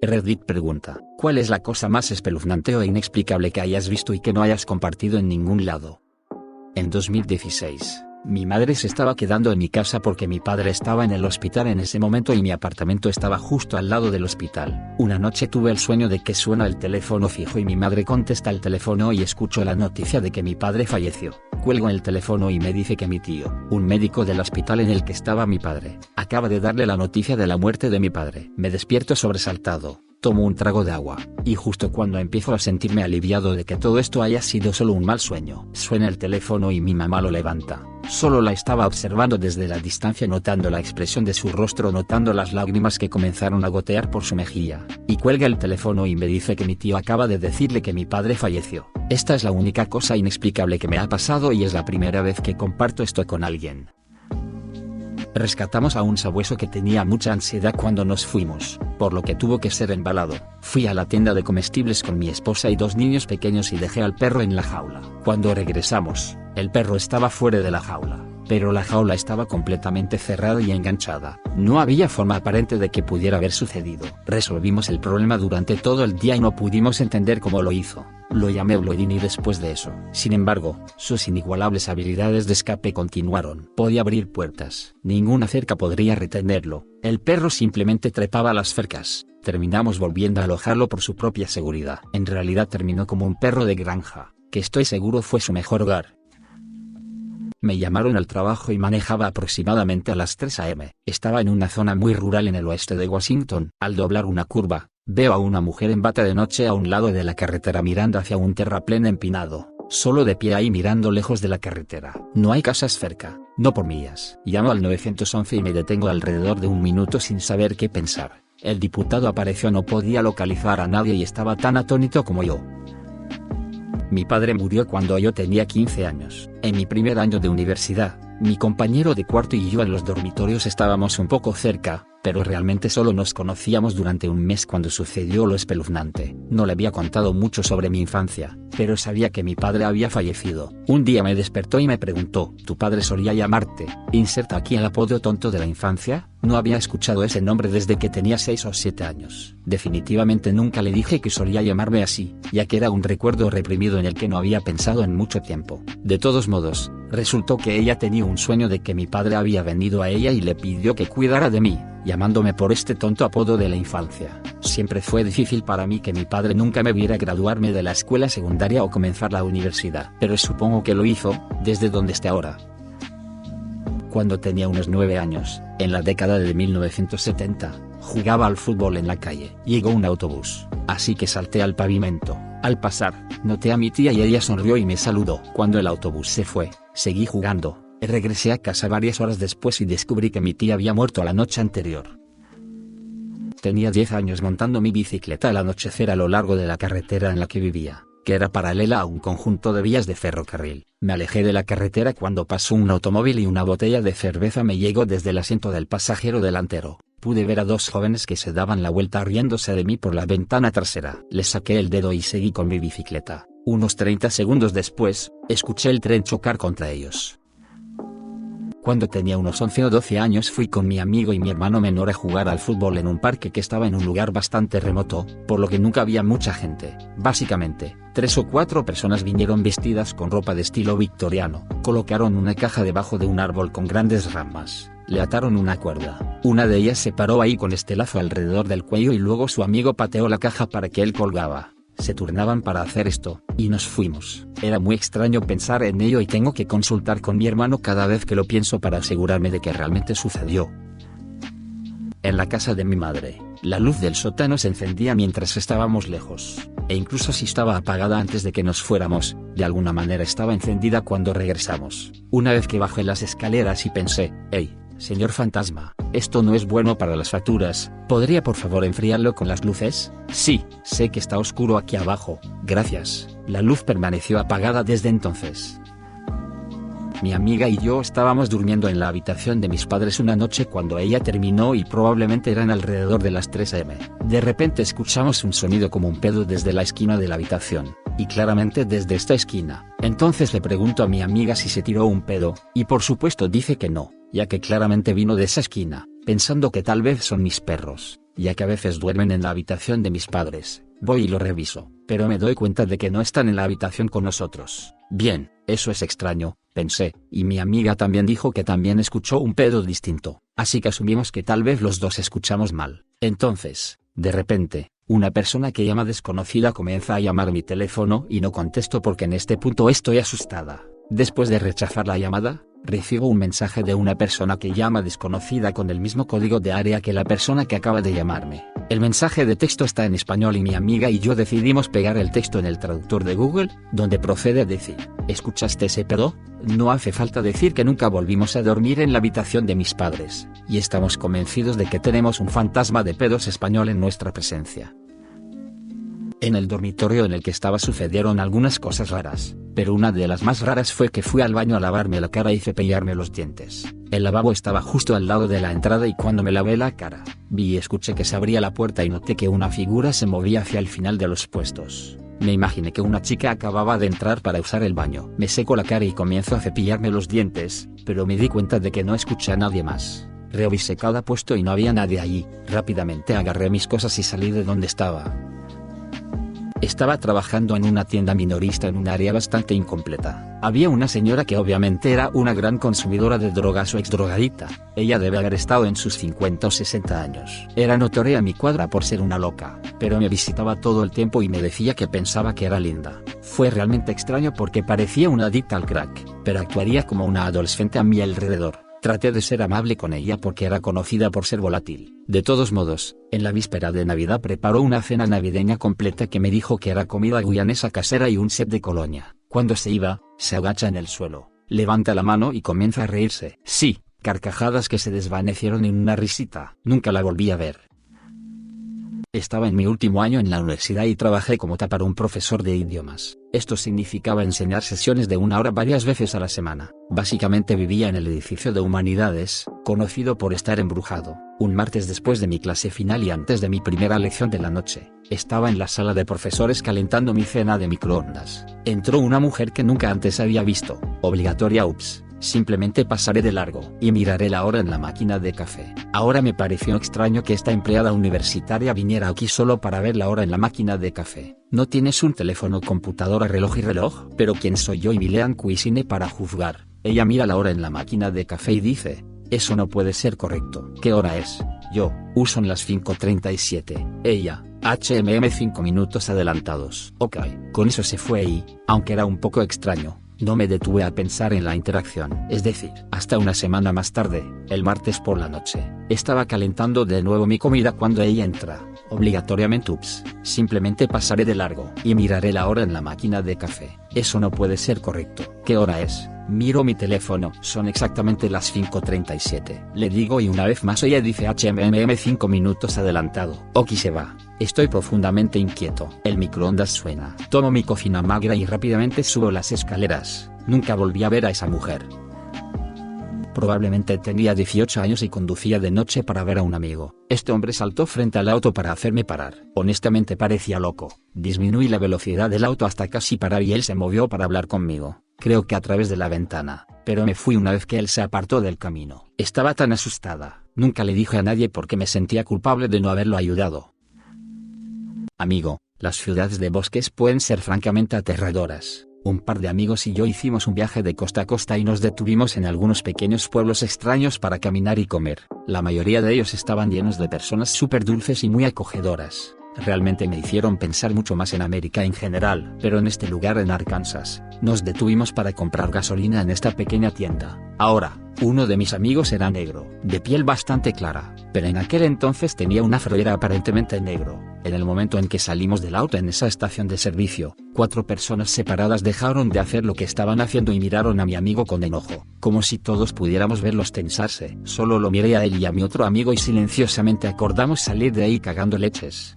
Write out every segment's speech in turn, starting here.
Reddit pregunta, ¿cuál es la cosa más espeluznante o inexplicable que hayas visto y que no hayas compartido en ningún lado? En 2016, mi madre se estaba quedando en mi casa porque mi padre estaba en el hospital en ese momento y mi apartamento estaba justo al lado del hospital. Una noche tuve el sueño de que suena el teléfono fijo y mi madre contesta el teléfono y escucho la noticia de que mi padre falleció. Cuelgo el teléfono y me dice que mi tío, un médico del hospital en el que estaba mi padre, acaba de darle la noticia de la muerte de mi padre. Me despierto sobresaltado tomo un trago de agua, y justo cuando empiezo a sentirme aliviado de que todo esto haya sido solo un mal sueño, suena el teléfono y mi mamá lo levanta. Solo la estaba observando desde la distancia notando la expresión de su rostro notando las lágrimas que comenzaron a gotear por su mejilla, y cuelga el teléfono y me dice que mi tío acaba de decirle que mi padre falleció. Esta es la única cosa inexplicable que me ha pasado y es la primera vez que comparto esto con alguien. Rescatamos a un sabueso que tenía mucha ansiedad cuando nos fuimos, por lo que tuvo que ser embalado. Fui a la tienda de comestibles con mi esposa y dos niños pequeños y dejé al perro en la jaula. Cuando regresamos, el perro estaba fuera de la jaula, pero la jaula estaba completamente cerrada y enganchada. No había forma aparente de que pudiera haber sucedido. Resolvimos el problema durante todo el día y no pudimos entender cómo lo hizo. Lo llamé Bloodini después de eso. Sin embargo, sus inigualables habilidades de escape continuaron. Podía abrir puertas. Ninguna cerca podría retenerlo. El perro simplemente trepaba las cercas. Terminamos volviendo a alojarlo por su propia seguridad. En realidad terminó como un perro de granja, que estoy seguro fue su mejor hogar. Me llamaron al trabajo y manejaba aproximadamente a las 3 a.m. Estaba en una zona muy rural en el oeste de Washington. Al doblar una curva, Veo a una mujer en bata de noche a un lado de la carretera mirando hacia un terraplén empinado, solo de pie ahí mirando lejos de la carretera. No hay casas cerca, no por mías. Llamo al 911 y me detengo alrededor de un minuto sin saber qué pensar. El diputado apareció no podía localizar a nadie y estaba tan atónito como yo. Mi padre murió cuando yo tenía 15 años. En mi primer año de universidad, mi compañero de cuarto y yo en los dormitorios estábamos un poco cerca, pero realmente solo nos conocíamos durante un mes cuando sucedió lo espeluznante. No le había contado mucho sobre mi infancia, pero sabía que mi padre había fallecido. Un día me despertó y me preguntó, ¿tu padre solía llamarte? Inserta aquí el apodo tonto de la infancia. No había escuchado ese nombre desde que tenía 6 o 7 años. Definitivamente nunca le dije que solía llamarme así, ya que era un recuerdo reprimido en el que no había pensado en mucho tiempo. De todos modos, resultó que ella tenía un sueño de que mi padre había venido a ella y le pidió que cuidara de mí llamándome por este tonto apodo de la infancia. Siempre fue difícil para mí que mi padre nunca me viera graduarme de la escuela secundaria o comenzar la universidad, pero supongo que lo hizo, desde donde esté ahora. Cuando tenía unos nueve años, en la década de 1970, jugaba al fútbol en la calle. Llegó un autobús, así que salté al pavimento. Al pasar, noté a mi tía y ella sonrió y me saludó. Cuando el autobús se fue, seguí jugando, Regresé a casa varias horas después y descubrí que mi tía había muerto la noche anterior. Tenía 10 años montando mi bicicleta al anochecer a lo largo de la carretera en la que vivía, que era paralela a un conjunto de vías de ferrocarril. Me alejé de la carretera cuando pasó un automóvil y una botella de cerveza me llegó desde el asiento del pasajero delantero. Pude ver a dos jóvenes que se daban la vuelta riéndose de mí por la ventana trasera. Les saqué el dedo y seguí con mi bicicleta. Unos 30 segundos después, escuché el tren chocar contra ellos. Cuando tenía unos 11 o 12 años fui con mi amigo y mi hermano menor a jugar al fútbol en un parque que estaba en un lugar bastante remoto, por lo que nunca había mucha gente. Básicamente, tres o cuatro personas vinieron vestidas con ropa de estilo victoriano, colocaron una caja debajo de un árbol con grandes ramas, le ataron una cuerda. Una de ellas se paró ahí con este lazo alrededor del cuello y luego su amigo pateó la caja para que él colgaba se turnaban para hacer esto, y nos fuimos. Era muy extraño pensar en ello y tengo que consultar con mi hermano cada vez que lo pienso para asegurarme de que realmente sucedió. En la casa de mi madre, la luz del sótano se encendía mientras estábamos lejos, e incluso si estaba apagada antes de que nos fuéramos, de alguna manera estaba encendida cuando regresamos. Una vez que bajé las escaleras y pensé, hey, Señor fantasma, esto no es bueno para las facturas, ¿podría por favor enfriarlo con las luces? Sí, sé que está oscuro aquí abajo, gracias. La luz permaneció apagada desde entonces. Mi amiga y yo estábamos durmiendo en la habitación de mis padres una noche cuando ella terminó y probablemente eran alrededor de las 3 am. De repente escuchamos un sonido como un pedo desde la esquina de la habitación, y claramente desde esta esquina. Entonces le pregunto a mi amiga si se tiró un pedo, y por supuesto dice que no ya que claramente vino de esa esquina, pensando que tal vez son mis perros. ya que a veces duermen en la habitación de mis padres. Voy y lo reviso, pero me doy cuenta de que no están en la habitación con nosotros. Bien, eso es extraño, pensé, y mi amiga también dijo que también escuchó un pedo distinto, así que asumimos que tal vez los dos escuchamos mal. Entonces, de repente, una persona que llama desconocida comienza a llamar mi teléfono y no contesto porque en este punto estoy asustada. Después de rechazar la llamada, recibo un mensaje de una persona que llama desconocida con el mismo código de área que la persona que acaba de llamarme. El mensaje de texto está en español y mi amiga y yo decidimos pegar el texto en el traductor de Google, donde procede a decir, ¿escuchaste ese pedo? No hace falta decir que nunca volvimos a dormir en la habitación de mis padres, y estamos convencidos de que tenemos un fantasma de pedos español en nuestra presencia. En el dormitorio en el que estaba sucedieron algunas cosas raras, pero una de las más raras fue que fui al baño a lavarme la cara y cepillarme los dientes. El lavabo estaba justo al lado de la entrada y cuando me lavé la cara, vi y escuché que se abría la puerta y noté que una figura se movía hacia el final de los puestos. Me imaginé que una chica acababa de entrar para usar el baño. Me seco la cara y comienzo a cepillarme los dientes, pero me di cuenta de que no escuché a nadie más. Revisé cada puesto y no había nadie allí. Rápidamente agarré mis cosas y salí de donde estaba. Estaba trabajando en una tienda minorista en un área bastante incompleta. Había una señora que obviamente era una gran consumidora de drogas o exdrogadita. Ella debe haber estado en sus 50 o 60 años. Era notoria mi cuadra por ser una loca, pero me visitaba todo el tiempo y me decía que pensaba que era linda. Fue realmente extraño porque parecía una adicta al crack, pero actuaría como una adolescente a mi alrededor. Traté de ser amable con ella porque era conocida por ser volátil. De todos modos, en la víspera de Navidad preparó una cena navideña completa que me dijo que era comida guyanesa casera y un set de colonia. Cuando se iba, se agacha en el suelo, levanta la mano y comienza a reírse. Sí, carcajadas que se desvanecieron en una risita. Nunca la volví a ver. Estaba en mi último año en la universidad y trabajé como tapar un profesor de idiomas. Esto significaba enseñar sesiones de una hora varias veces a la semana. Básicamente vivía en el edificio de humanidades, conocido por estar embrujado. Un martes después de mi clase final y antes de mi primera lección de la noche, estaba en la sala de profesores calentando mi cena de microondas. Entró una mujer que nunca antes había visto. Obligatoria ups. Simplemente pasaré de largo y miraré la hora en la máquina de café. Ahora me pareció extraño que esta empleada universitaria viniera aquí solo para ver la hora en la máquina de café. ¿No tienes un teléfono, computadora, reloj y reloj? Pero ¿quién soy yo y Milean Cuisine para juzgar? Ella mira la hora en la máquina de café y dice, eso no puede ser correcto. ¿Qué hora es? Yo, uso en las 5.37. Ella, HMM 5 minutos adelantados. Ok, con eso se fue y, aunque era un poco extraño, no me detuve a pensar en la interacción, es decir, hasta una semana más tarde, el martes por la noche, estaba calentando de nuevo mi comida cuando ella entra, obligatoriamente ups, simplemente pasaré de largo y miraré la hora en la máquina de café, eso no puede ser correcto, ¿qué hora es? Miro mi teléfono, son exactamente las 5.37. Le digo y una vez más ella dice HMM 5 minutos adelantado. Oki se va. Estoy profundamente inquieto. El microondas suena. Tomo mi cocina magra y rápidamente subo las escaleras. Nunca volví a ver a esa mujer. Probablemente tenía 18 años y conducía de noche para ver a un amigo. Este hombre saltó frente al auto para hacerme parar. Honestamente parecía loco. Disminuí la velocidad del auto hasta casi parar y él se movió para hablar conmigo creo que a través de la ventana, pero me fui una vez que él se apartó del camino. Estaba tan asustada, nunca le dije a nadie porque me sentía culpable de no haberlo ayudado. Amigo, las ciudades de bosques pueden ser francamente aterradoras. Un par de amigos y yo hicimos un viaje de costa a costa y nos detuvimos en algunos pequeños pueblos extraños para caminar y comer. La mayoría de ellos estaban llenos de personas súper dulces y muy acogedoras realmente me hicieron pensar mucho más en América en general, pero en este lugar en Arkansas, nos detuvimos para comprar gasolina en esta pequeña tienda. Ahora, uno de mis amigos era negro, de piel bastante clara, pero en aquel entonces tenía una froera aparentemente negro. En el momento en que salimos del auto en esa estación de servicio, cuatro personas separadas dejaron de hacer lo que estaban haciendo y miraron a mi amigo con enojo, como si todos pudiéramos verlos tensarse. Solo lo miré a él y a mi otro amigo y silenciosamente acordamos salir de ahí cagando leches.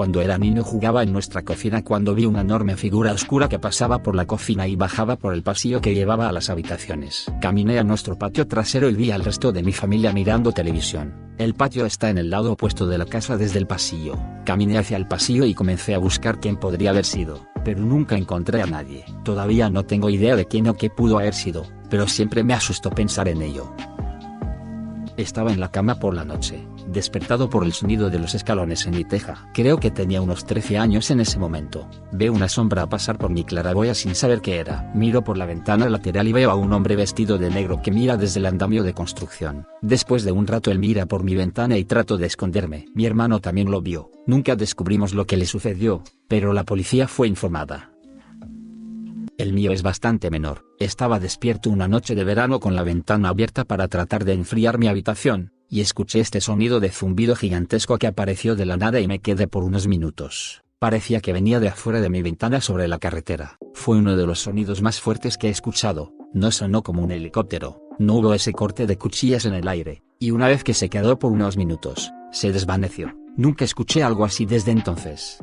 Cuando era niño jugaba en nuestra cocina cuando vi una enorme figura oscura que pasaba por la cocina y bajaba por el pasillo que llevaba a las habitaciones. Caminé a nuestro patio trasero y vi al resto de mi familia mirando televisión. El patio está en el lado opuesto de la casa desde el pasillo. Caminé hacia el pasillo y comencé a buscar quién podría haber sido, pero nunca encontré a nadie. Todavía no tengo idea de quién o qué pudo haber sido, pero siempre me asustó pensar en ello. Estaba en la cama por la noche, despertado por el sonido de los escalones en mi teja. Creo que tenía unos 13 años en ese momento. Veo una sombra pasar por mi claraboya sin saber qué era. Miro por la ventana lateral y veo a un hombre vestido de negro que mira desde el andamio de construcción. Después de un rato él mira por mi ventana y trato de esconderme. Mi hermano también lo vio. Nunca descubrimos lo que le sucedió, pero la policía fue informada. El mío es bastante menor. Estaba despierto una noche de verano con la ventana abierta para tratar de enfriar mi habitación, y escuché este sonido de zumbido gigantesco que apareció de la nada y me quedé por unos minutos. Parecía que venía de afuera de mi ventana sobre la carretera. Fue uno de los sonidos más fuertes que he escuchado. No sonó como un helicóptero, no hubo ese corte de cuchillas en el aire, y una vez que se quedó por unos minutos, se desvaneció. Nunca escuché algo así desde entonces.